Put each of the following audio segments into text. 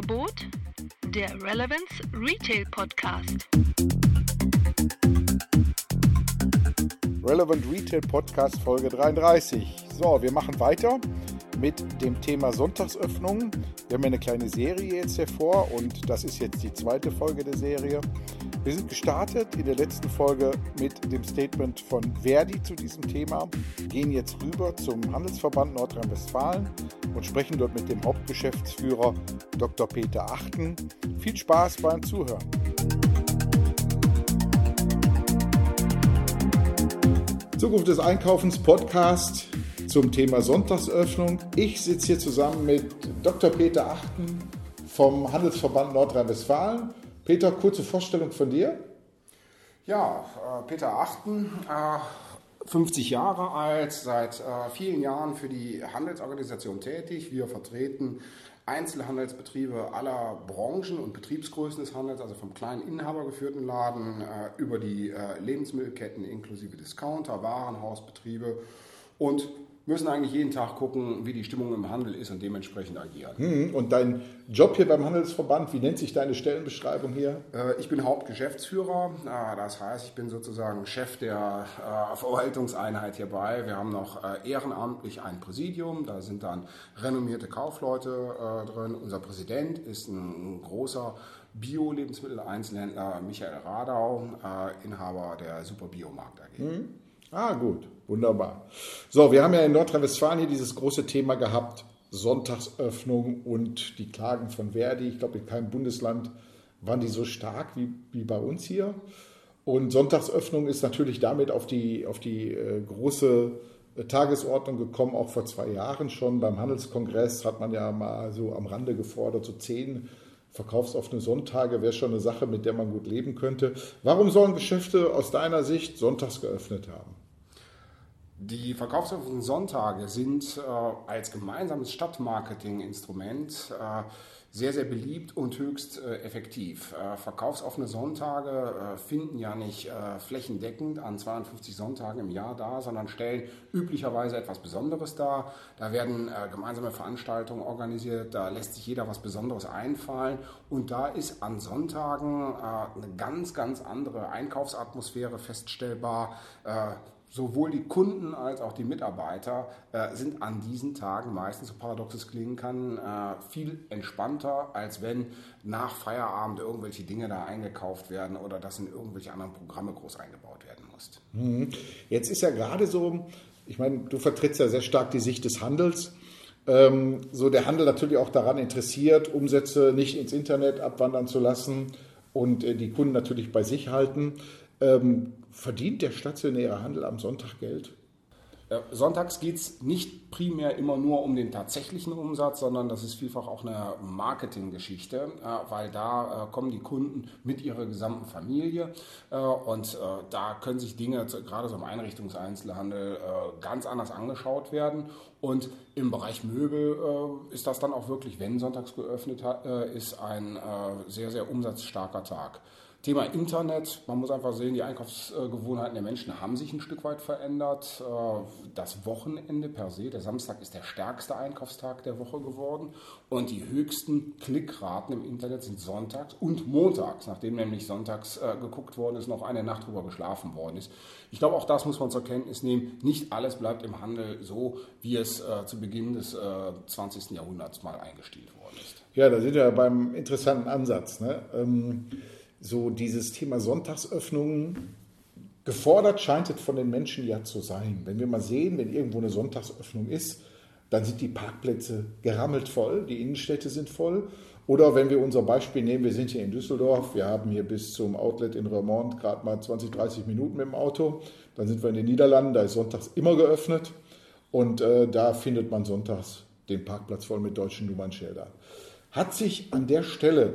Angebot der Relevance Retail Podcast. Relevant Retail Podcast Folge 33. So, wir machen weiter mit dem Thema Sonntagsöffnungen. Wir haben ja eine kleine Serie jetzt hervor und das ist jetzt die zweite Folge der Serie. Wir sind gestartet in der letzten Folge mit dem Statement von Verdi zu diesem Thema, gehen jetzt rüber zum Handelsverband Nordrhein-Westfalen und sprechen dort mit dem Hauptgeschäftsführer Dr. Peter Achten. Viel Spaß beim Zuhören. Zukunft des Einkaufens Podcast zum Thema Sonntagsöffnung. Ich sitze hier zusammen mit Dr. Peter Achten vom Handelsverband Nordrhein-Westfalen Peter, kurze Vorstellung von dir. Ja, äh, Peter Achten, äh, 50 Jahre alt, seit äh, vielen Jahren für die Handelsorganisation tätig. Wir vertreten Einzelhandelsbetriebe aller Branchen und Betriebsgrößen des Handels, also vom kleinen inhabergeführten Laden äh, über die äh, Lebensmittelketten inklusive Discounter, Warenhausbetriebe und müssen eigentlich jeden Tag gucken, wie die Stimmung im Handel ist und dementsprechend agieren. Hm, und dein Job hier beim Handelsverband, wie nennt sich deine Stellenbeschreibung hier? Äh, ich bin Hauptgeschäftsführer, das heißt, ich bin sozusagen Chef der äh, Verwaltungseinheit hierbei. Wir haben noch äh, ehrenamtlich ein Präsidium, da sind dann renommierte Kaufleute drin. Unser Präsident ist ein großer Bio-Lebensmittel-Einzelhändler Michael Radau, Inhaber der Super Biomarkt AG. Hm. Ah, gut, wunderbar. So, wir haben ja in Nordrhein-Westfalen hier dieses große Thema gehabt, Sonntagsöffnung und die Klagen von Verdi. Ich glaube, in keinem Bundesland waren die so stark wie, wie bei uns hier. Und Sonntagsöffnung ist natürlich damit auf die, auf die äh, große äh, Tagesordnung gekommen, auch vor zwei Jahren schon. Beim Handelskongress hat man ja mal so am Rande gefordert, so zehn verkaufsoffene Sonntage wäre schon eine Sache, mit der man gut leben könnte. Warum sollen Geschäfte aus deiner Sicht sonntags geöffnet haben? Die verkaufsoffenen Sonntage sind äh, als gemeinsames Stadtmarketing-Instrument äh, sehr, sehr beliebt und höchst äh, effektiv. Äh, verkaufsoffene Sonntage äh, finden ja nicht äh, flächendeckend an 52 Sonntagen im Jahr da, sondern stellen üblicherweise etwas Besonderes dar. Da werden gemeinsame Veranstaltungen organisiert, da lässt sich jeder was Besonderes einfallen und da ist an Sonntagen eine ganz, ganz andere Einkaufsatmosphäre feststellbar sowohl die Kunden als auch die Mitarbeiter äh, sind an diesen Tagen meistens, so paradox es klingen kann, äh, viel entspannter, als wenn nach Feierabend irgendwelche Dinge da eingekauft werden oder das in irgendwelche anderen Programme groß eingebaut werden muss. Mhm. Jetzt ist ja gerade so, ich meine, du vertrittst ja sehr stark die Sicht des Handels. Ähm, so der Handel natürlich auch daran interessiert, Umsätze nicht ins Internet abwandern zu lassen und äh, die Kunden natürlich bei sich halten. Ähm, verdient der stationäre Handel am Sonntag Geld? Sonntags geht es nicht primär immer nur um den tatsächlichen Umsatz, sondern das ist vielfach auch eine Marketinggeschichte, äh, weil da äh, kommen die Kunden mit ihrer gesamten Familie äh, und da können sich Dinge, gerade so im Einrichtungseinzelhandel, ganz anders angeschaut werden. Und im Bereich Möbel ist das dann auch wirklich, wenn sonntags geöffnet ist, ein sehr, sehr umsatzstarker Tag. Thema Internet, man muss einfach sehen, die Einkaufsgewohnheiten der Menschen haben sich ein Stück weit verändert. Äh, das Wochenende per se, der Samstag ist der stärkste Einkaufstag der Woche geworden und die höchsten Klickraten im Internet sind sonntags und montags, nachdem nämlich sonntags äh, geguckt worden ist, noch eine Nacht drüber geschlafen worden ist. Ich glaube, auch das muss man zur Kenntnis nehmen. Nicht alles bleibt im Handel so, wie es äh, zu Beginn des 20. Jahrhunderts mal eingestielt worden ist. Ja, da sind wir beim interessanten Ansatz. Ne? Ähm so dieses Thema Sonntagsöffnungen gefordert scheint es von den Menschen ja zu sein. Wenn wir mal sehen, wenn irgendwo eine Sonntagsöffnung ist, dann sind die Parkplätze gerammelt voll, die Innenstädte sind voll. Oder wenn wir unser Beispiel nehmen, wir sind hier in Düsseldorf, wir haben hier bis zum Outlet in Remont gerade mal 20, 30 Minuten mit dem Auto. Dann sind wir in den Niederlanden, da ist sonntags immer geöffnet und äh, da findet man sonntags den Parkplatz voll mit deutschen Nummernschildern. Hat sich an der Stelle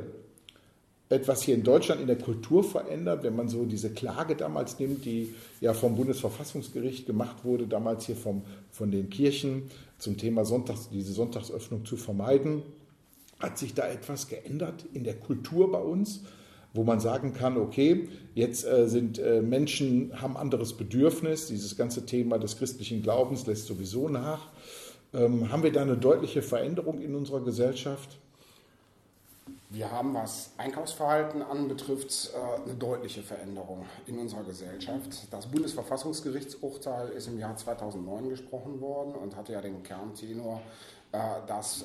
etwas hier in Deutschland in der Kultur verändert, wenn man so diese Klage damals nimmt, die ja vom Bundesverfassungsgericht gemacht wurde, damals hier vom, von den Kirchen zum Thema Sonntags, diese Sonntagsöffnung zu vermeiden. Hat sich da etwas geändert in der Kultur bei uns, wo man sagen kann, okay, jetzt äh, sind äh, Menschen, haben anderes Bedürfnis, dieses ganze Thema des christlichen Glaubens lässt sowieso nach. Ähm, haben wir da eine deutliche Veränderung in unserer Gesellschaft? Wir haben, was Einkaufsverhalten anbetrifft, äh, eine deutliche Veränderung in unserer Gesellschaft. Das Bundesverfassungsgerichtsurteil ist im Jahr 2009 gesprochen worden und hatte ja den Kerntenor, äh, dass äh,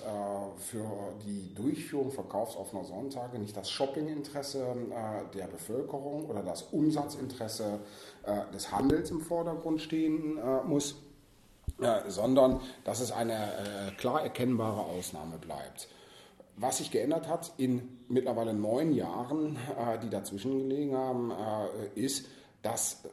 für die Durchführung verkaufsoffener Sonntage nicht das Shoppinginteresse der Bevölkerung oder das Umsatzinteresse des Handels im Vordergrund stehen muss, sondern dass es eine klar erkennbare Ausnahme bleibt. Was sich geändert hat in mittlerweile neun Jahren, äh, die dazwischen gelegen haben, äh, ist, dass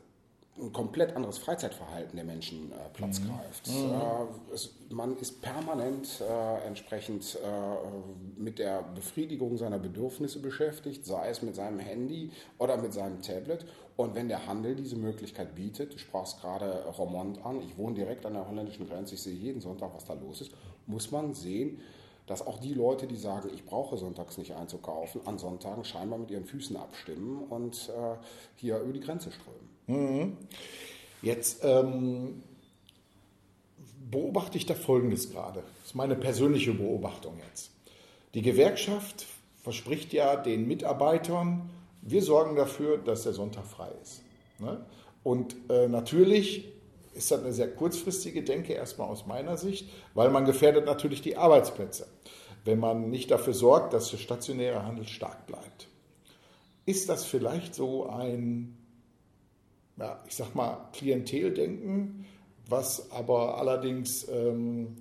ein komplett anderes Freizeitverhalten der Menschen äh, Platz mhm. greift. Mhm. Äh, es, man ist permanent äh, entsprechend äh, mit der Befriedigung seiner Bedürfnisse beschäftigt, sei es mit seinem Handy oder mit seinem Tablet. Und wenn der Handel diese Möglichkeit bietet, du sprachst gerade Romont an, ich wohne direkt an der holländischen Grenze, ich sehe jeden Sonntag, was da los ist, muss man sehen, dass auch die Leute, die sagen, ich brauche sonntags nicht einzukaufen, an Sonntagen scheinbar mit ihren Füßen abstimmen und äh, hier über die Grenze strömen. Mhm. Jetzt ähm, beobachte ich da Folgendes gerade. Das ist meine persönliche Beobachtung jetzt. Die Gewerkschaft verspricht ja den Mitarbeitern, wir sorgen dafür, dass der Sonntag frei ist. Ne? Und äh, natürlich ist das eine sehr kurzfristige Denke, erstmal aus meiner Sicht, weil man gefährdet natürlich die Arbeitsplätze, wenn man nicht dafür sorgt, dass der stationäre Handel stark bleibt. Ist das vielleicht so ein, ja, ich sag mal, Klienteldenken, was aber allerdings ähm,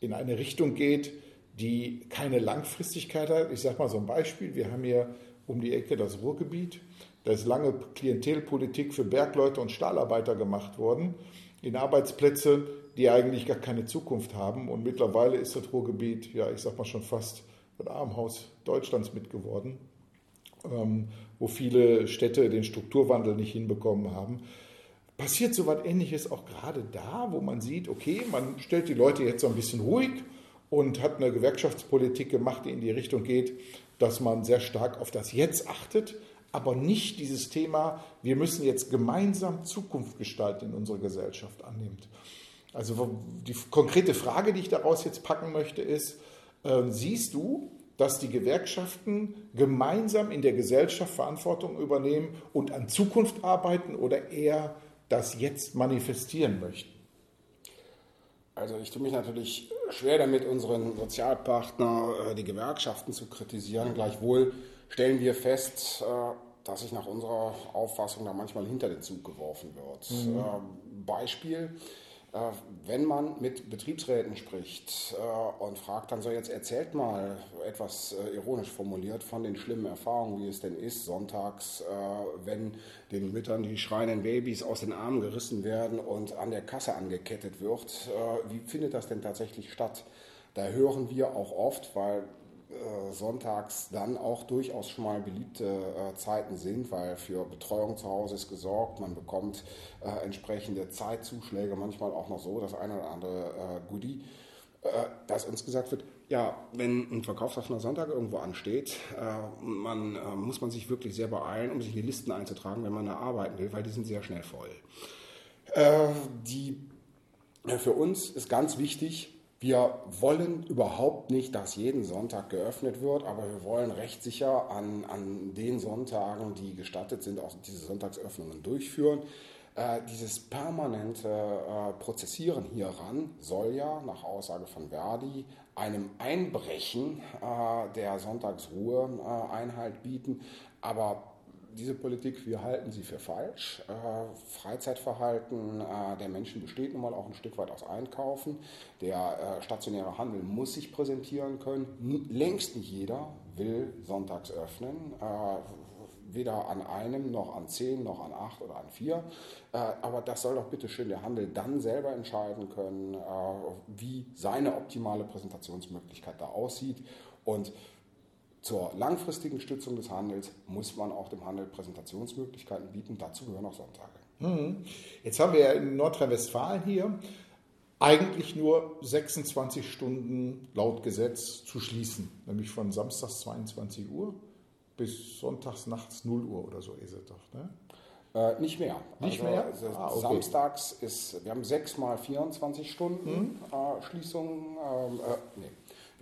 in eine Richtung geht, die keine Langfristigkeit hat? Ich sag mal so ein Beispiel. Wir haben hier um die Ecke das Ruhrgebiet. Da ist lange Klientelpolitik für Bergleute und Stahlarbeiter gemacht worden in Arbeitsplätze, die eigentlich gar keine Zukunft haben. Und mittlerweile ist das Ruhrgebiet, ja, ich sag mal schon fast das Armhaus Deutschlands mitgeworden, ähm, wo viele Städte den Strukturwandel nicht hinbekommen haben. Passiert so was Ähnliches auch gerade da, wo man sieht, okay, man stellt die Leute jetzt so ein bisschen ruhig und hat eine Gewerkschaftspolitik gemacht, die in die Richtung geht, dass man sehr stark auf das Jetzt achtet, aber nicht dieses Thema, wir müssen jetzt gemeinsam Zukunft gestalten in unserer Gesellschaft annimmt. Also die konkrete Frage, die ich daraus jetzt packen möchte, ist, äh, siehst du, dass die Gewerkschaften gemeinsam in der Gesellschaft Verantwortung übernehmen und an Zukunft arbeiten oder eher das jetzt manifestieren möchten? Also ich tue mich natürlich schwer damit, unseren Sozialpartner, äh, die Gewerkschaften zu kritisieren. Gleichwohl stellen wir fest, äh, dass sich nach unserer Auffassung da manchmal hinter den Zug geworfen wird. Mhm. Ähm, Beispiel, äh, wenn man mit Betriebsräten spricht äh, und fragt dann so, jetzt erzählt mal etwas ironisch formuliert von den schlimmen Erfahrungen, wie es denn ist, sonntags, wenn den Müttern die schreienden Babys aus den Armen gerissen werden und an der Kasse angekettet wird. Wie findet das denn tatsächlich statt? Da hören wir auch oft, weil äh, sonntags dann auch durchaus schon mal beliebte äh, Zeiten sind, weil für Betreuung zu Hause ist gesorgt, man bekommt äh, entsprechende Zeitzuschläge, manchmal auch noch so das eine oder andere äh, Goodie, äh, dass uns gesagt wird, ja, wenn ein verkaufsoffener Sonntag irgendwo ansteht, äh, man, muss man sich wirklich sehr beeilen, um sich in die Listen einzutragen, wenn man da arbeiten will, weil die sind sehr schnell voll. die, für uns ist ganz wichtig, wir wollen überhaupt nicht, dass jeden Sonntag geöffnet wird, aber wir wollen rechtssicher an, an den Sonntagen, die gestattet sind, auch diese Sonntagsöffnungen durchführen. Äh, dieses permanente äh, Prozessieren hieran soll ja nach Aussage von Verdi einem Einbrechen äh, der Sonntagsruhe äh, Einhalt bieten. Aber diese Politik, wir halten sie für falsch. Äh, Freizeitverhalten äh, der Menschen besteht nun mal auch ein Stück weit aus Einkaufen. Der äh, stationäre Handel muss sich präsentieren können. Längst nicht jeder will sonntags öffnen. Äh, weder an einem, noch an zehn, noch an acht oder an vier. Äh, aber das soll doch bitte schön der Handel dann selber entscheiden können, äh, wie seine optimale Präsentationsmöglichkeit da aussieht. Und zur langfristigen Stützung des Handels muss man auch dem Handel Präsentationsmöglichkeiten bieten. Dazu gehören auch Sonntage. Mhm. Jetzt haben wir ja in Nordrhein-Westfalen hier eigentlich nur 26 Stunden laut Gesetz zu schließen, nämlich von samstags 22 Uhr bis sonntags nachts 0 Uhr oder so ist es doch. Ne? Äh, nicht mehr. Nicht also, mehr? Also ah, okay. Samstags ist, wir haben 6 mal 24 Stunden mhm. äh, Schließung. Ähm, äh, nee.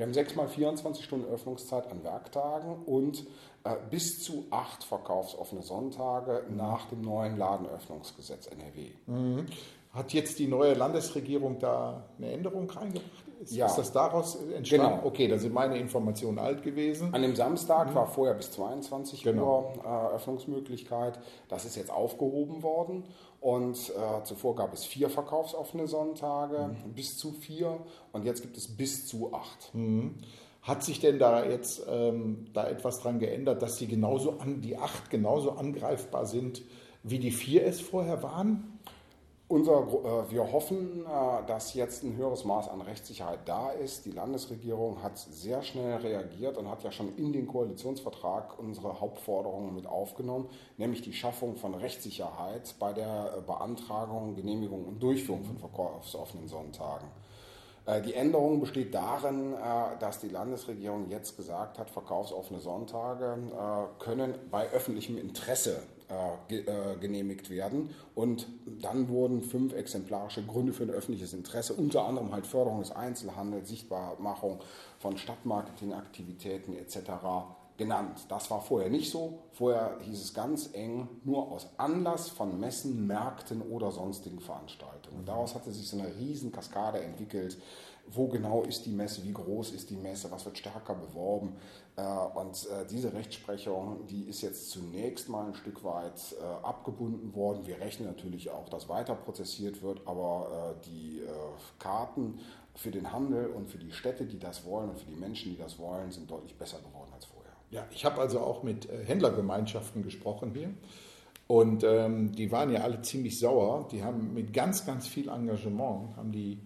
Wir haben sechs mal 24 Stunden Öffnungszeit an Werktagen und äh, bis zu acht verkaufsoffene Sonntage nach dem neuen Ladenöffnungsgesetz NRW. Mhm. Hat jetzt die neue Landesregierung da eine Änderung reingebracht? Ist, Ja. ist das daraus entstanden? Genau. Okay, da sind meine Informationen alt gewesen. An dem Samstag war vorher bis 22 Genau. Uhr äh, Öffnungsmöglichkeit. Das ist jetzt aufgehoben worden. Und äh, zuvor gab es vier verkaufsoffene Sonntage, bis zu vier. Und jetzt gibt es bis zu acht. Hat sich denn da jetzt ähm, da etwas dran geändert, dass die genauso an die acht genauso angreifbar sind, wie die vier es vorher waren? Unser, äh, wir hoffen, äh, dass jetzt ein höheres Maß an Rechtssicherheit da ist. Die Landesregierung hat sehr schnell reagiert und hat ja schon in den Koalitionsvertrag unsere Hauptforderungen mit aufgenommen, nämlich die Schaffung von Rechtssicherheit bei der äh, Beantragung, Genehmigung und Durchführung von verkaufsoffenen Sonntagen. Die Änderung besteht darin, dass die Landesregierung jetzt gesagt hat, verkaufsoffene Sonntage können bei öffentlichem Interesse ge- äh, genehmigt werden. Und dann wurden fünf exemplarische Gründe für ein öffentliches Interesse, unter anderem halt Förderung des Einzelhandels, Sichtbarmachung von Stadtmarketingaktivitäten etc. genannt. Das war vorher nicht so. Vorher hieß es ganz eng nur aus Anlass von Messen, Märkten oder sonstigen Veranstaltungen. Und daraus hatte sich so eine riesen Kaskade entwickelt. Wo genau ist die Messe? Wie groß ist die Messe? Was wird stärker beworben? Äh, Und äh, diese Rechtsprechung, die ist jetzt zunächst mal ein Stück weit äh, abgebunden worden. Wir rechnen natürlich auch, dass weiter prozessiert wird, aber die Karten für den Handel und für die Städte, die das wollen und für die Menschen, die das wollen, sind deutlich besser geworden. Ja, ich habe also auch mit äh, Händlergemeinschaften gesprochen hier. Und ähm, die waren ja alle ziemlich sauer. Die haben mit ganz, ganz viel Engagement, haben die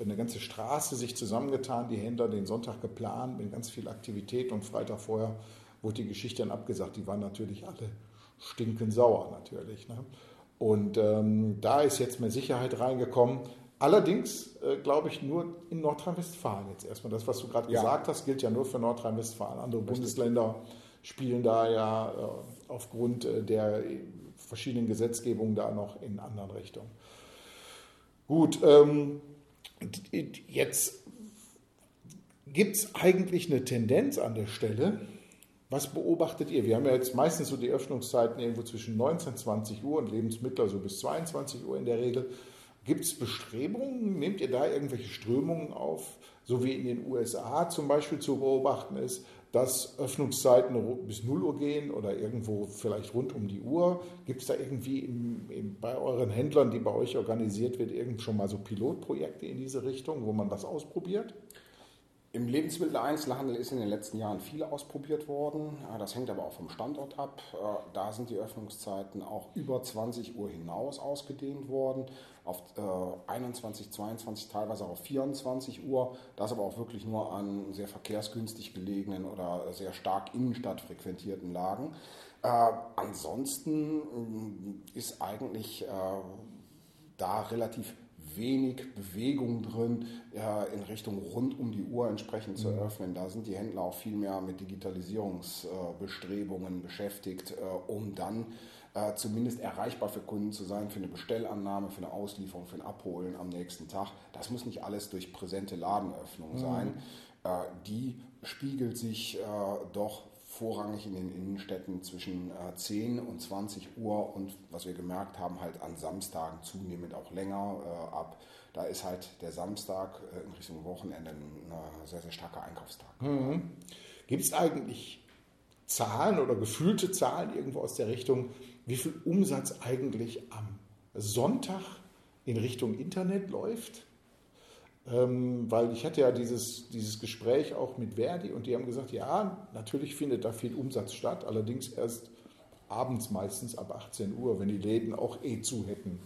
eine ganze Straße sich zusammengetan, die Händler den Sonntag geplant mit ganz viel Aktivität und Freitag vorher wurde die Geschichte dann abgesagt. Die waren natürlich alle stinkend sauer natürlich. Ne? Und ähm, da ist jetzt mehr Sicherheit reingekommen. Allerdings äh, glaube ich nur in Nordrhein-Westfalen jetzt erstmal. Das, was du gerade Ja. gesagt hast, gilt ja nur für Nordrhein-Westfalen. Andere Bundesländer spielen da ja äh, aufgrund äh, der verschiedenen Gesetzgebungen da noch in anderen Richtungen. Gut, ähm, jetzt gibt es eigentlich eine Tendenz an der Stelle. Was beobachtet ihr? Wir haben ja jetzt meistens so die Öffnungszeiten irgendwo zwischen 19 und 20 Uhr und Lebensmittel so bis 22 Uhr in der Regel. Gibt es Bestrebungen? Nehmt ihr da irgendwelche Strömungen auf, so wie in den USA zum Beispiel zu beobachten ist, dass Öffnungszeiten bis 0 Uhr gehen oder irgendwo vielleicht rund um die Uhr? Gibt es da irgendwie im, im, bei euren Händlern, die bei euch organisiert wird, irgend schon mal so Pilotprojekte in diese Richtung, wo man das ausprobiert? Im Lebensmitteleinzelhandel ist in den letzten Jahren viel ausprobiert worden. Äh, Das hängt aber auch vom Standort ab. Äh, Da sind die Öffnungszeiten auch über 20 Uhr hinaus ausgedehnt worden, auf äh, 21, 22, teilweise auch auf 24 Uhr. Das aber auch wirklich nur an sehr verkehrsgünstig gelegenen oder sehr stark Innenstadt frequentierten Lagen. Äh, ansonsten mh, ist eigentlich äh, da relativ wenig Bewegung drin äh, in Richtung rund um die Uhr entsprechend zu öffnen. Da sind die Händler auch viel mehr mit Digitalisierungsbestrebungen beschäftigt, äh, um dann äh, zumindest erreichbar für Kunden zu sein, für eine Bestellannahme, für eine Auslieferung, für ein Abholen am nächsten Tag. Das muss nicht alles durch präsente Ladenöffnung sein. Äh, die spiegelt sich äh, doch vorrangig in den Innenstädten zwischen äh, 10 und 20 Uhr und was wir gemerkt haben, halt an Samstagen zunehmend auch länger äh, ab. Da ist halt der Samstag äh, in Richtung Wochenende ein äh, sehr, sehr starker Einkaufstag. Gibt es eigentlich Zahlen oder gefühlte Zahlen irgendwo aus der Richtung, wie viel Umsatz eigentlich am Sonntag in Richtung Internet läuft? Ähm, weil ich hatte ja dieses, dieses Gespräch auch mit Verdi und die haben gesagt, ja, natürlich findet da viel Umsatz statt, allerdings erst abends meistens ab 18 Uhr, wenn die Läden auch eh zu hätten.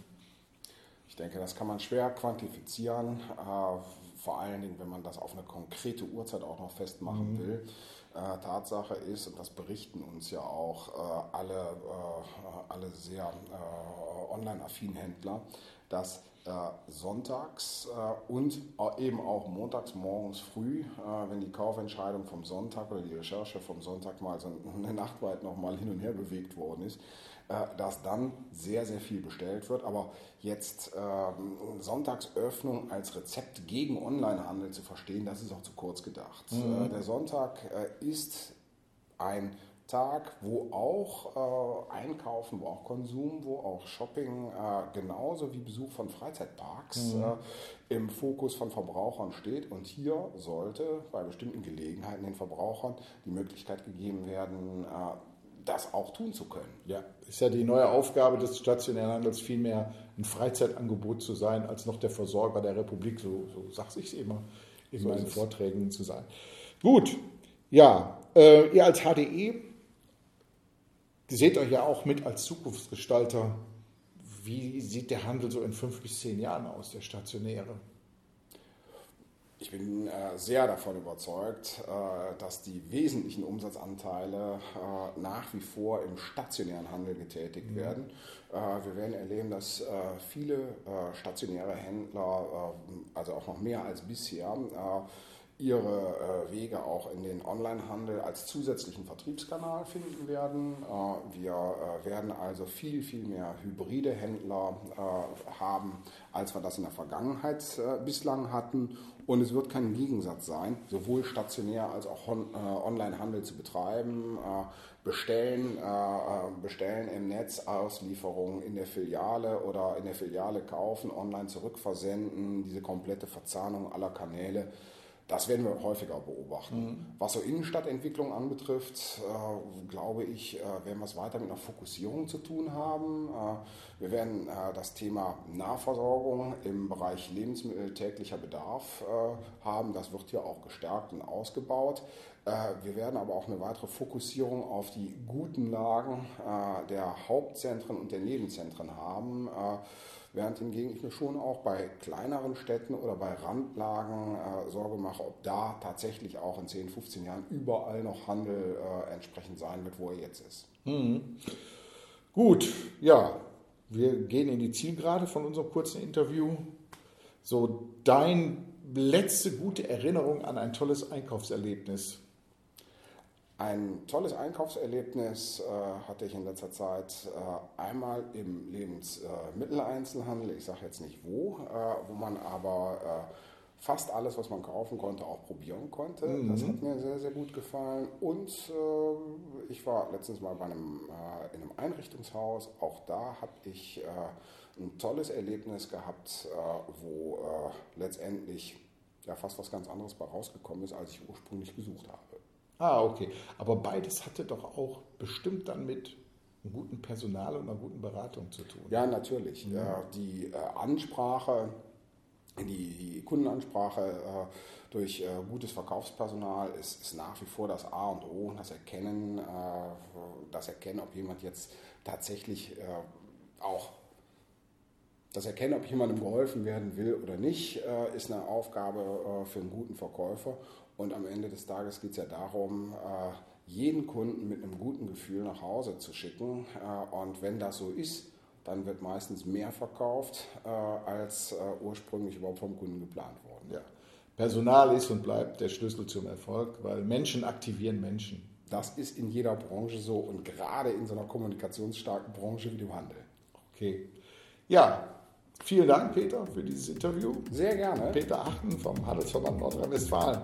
Ich denke, das kann man schwer quantifizieren, äh, vor allen Dingen, wenn man das auf eine konkrete Uhrzeit auch noch festmachen will. Äh, Tatsache ist, und das berichten uns ja auch äh, alle, äh, alle sehr äh, online-affinen Händler, dass äh, sonntags äh, und eben auch montags morgens früh, äh, wenn die Kaufentscheidung vom Sonntag oder die Recherche vom Sonntag mal so eine Nacht weit nochmal hin und her bewegt worden ist, dass dann sehr, sehr viel bestellt wird. Aber jetzt ähm, Sonntagsöffnung als Rezept gegen Onlinehandel zu verstehen, das ist auch zu kurz gedacht. Mhm. Der Sonntag ist ein Tag, wo auch äh, Einkaufen, wo auch Konsum, wo auch Shopping äh, genauso wie Besuch von Freizeitparks mhm. äh, im Fokus von Verbrauchern steht. Und hier sollte bei bestimmten Gelegenheiten den Verbrauchern die Möglichkeit gegeben werden, äh, das auch tun zu können. Ja, ist ja die neue Aufgabe des stationären Handels, vielmehr ein Freizeitangebot zu sein, als noch der Versorger der Republik, so, so sage ich es immer in so meinen Vorträgen zu sein. Gut, ja, äh, ihr als HDE seht euch ja auch mit als Zukunftsgestalter. Wie sieht der Handel so in fünf bis zehn Jahren aus, der stationäre? Ich bin äh, sehr davon überzeugt, äh, dass die wesentlichen Umsatzanteile äh, nach wie vor im stationären Handel getätigt mhm. werden. Wir werden erleben, dass viele stationäre Händler, also auch noch mehr als bisher, ihre äh, Wege auch in den Onlinehandel als zusätzlichen Vertriebskanal finden werden. Äh, wir äh, werden also viel, viel mehr hybride Händler haben, als wir das in der Vergangenheit bislang hatten. Und es wird kein Gegensatz sein, sowohl stationär als auch Onlinehandel zu betreiben. Bestellen, bestellen im Netz, Auslieferungen in der Filiale oder in der Filiale kaufen, online zurückversenden, diese komplette Verzahnung aller Kanäle das werden wir häufiger beobachten. Mhm. Was so Innenstadtentwicklung anbetrifft, äh, glaube ich, äh, werden wir es weiter mit einer Fokussierung zu tun haben. Äh, wir werden äh, das Thema Nahversorgung im Bereich Lebensmittel täglicher Bedarf äh, haben. Das wird hier auch gestärkt und ausgebaut. Äh, wir werden aber auch eine weitere Fokussierung auf die guten Lagen der Hauptzentren und der Nebenzentren haben. Während hingegen ich mir schon auch bei kleineren Städten oder bei Randlagen äh, Sorge mache, ob da tatsächlich auch in 10, 15 Jahren überall noch Handel äh, entsprechend sein wird, wo er jetzt ist. Mhm. Gut, ja, wir gehen in die Zielgerade von unserem kurzen Interview. So, dein letzte gute Erinnerung an ein tolles Einkaufserlebnis. Ein tolles Einkaufserlebnis äh, hatte ich in letzter Zeit äh, einmal im Lebensmitteleinzelhandel, ich sage jetzt nicht wo, äh, wo man aber äh, fast alles, was man kaufen konnte, auch probieren konnte. Mhm. Das hat mir sehr, sehr gut gefallen. Und äh, ich war letztens mal bei einem, äh, in einem Einrichtungshaus. Auch da habe ich ein tolles Erlebnis gehabt, wo letztendlich ja fast was ganz anderes bei rausgekommen ist, als ich ursprünglich gesucht habe. Ah, okay. Aber beides hatte doch auch bestimmt dann mit einem guten Personal und einer guten Beratung zu tun. Ja, natürlich. Ja. die äh, Ansprache, die, Kundenansprache äh, durch äh, gutes Verkaufspersonal ist, ist, nach wie vor das A und O. Das Erkennen, das Erkennen, ob jemand jetzt tatsächlich auch das Erkennen, ob jemandem geholfen werden will oder nicht, ist eine Aufgabe für einen guten Verkäufer. Und am Ende des Tages geht es ja darum, äh, jeden Kunden mit einem guten Gefühl nach Hause zu schicken. Äh, und wenn das so ist, dann wird meistens mehr verkauft, äh, als ursprünglich überhaupt vom Kunden geplant worden. Ja. Personal ist und bleibt der Schlüssel zum Erfolg, weil Menschen aktivieren Menschen. Das ist in jeder Branche so und gerade in so einer kommunikationsstarken Branche wie dem Handel. Okay. Ja, Vielen Dank, Peter, für dieses Interview. Sehr gerne. Peter Achten vom Handelsverband Nordrhein-Westfalen.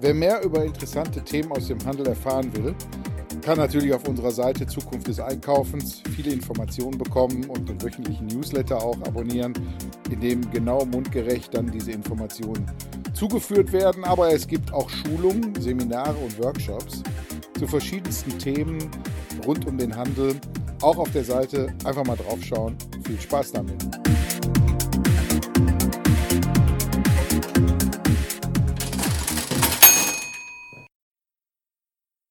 Wer mehr über interessante Themen aus dem Handel erfahren will, kann natürlich auf unserer Seite Zukunft des Einkaufens viele Informationen bekommen und den wöchentlichen Newsletter auch abonnieren, in dem genau mundgerecht dann diese Informationen zugeführt werden. Aber es gibt auch Schulungen, Seminare und Workshops zu verschiedensten Themen rund um den Handel auch auf der Seite einfach mal draufschauen. Viel Spaß damit.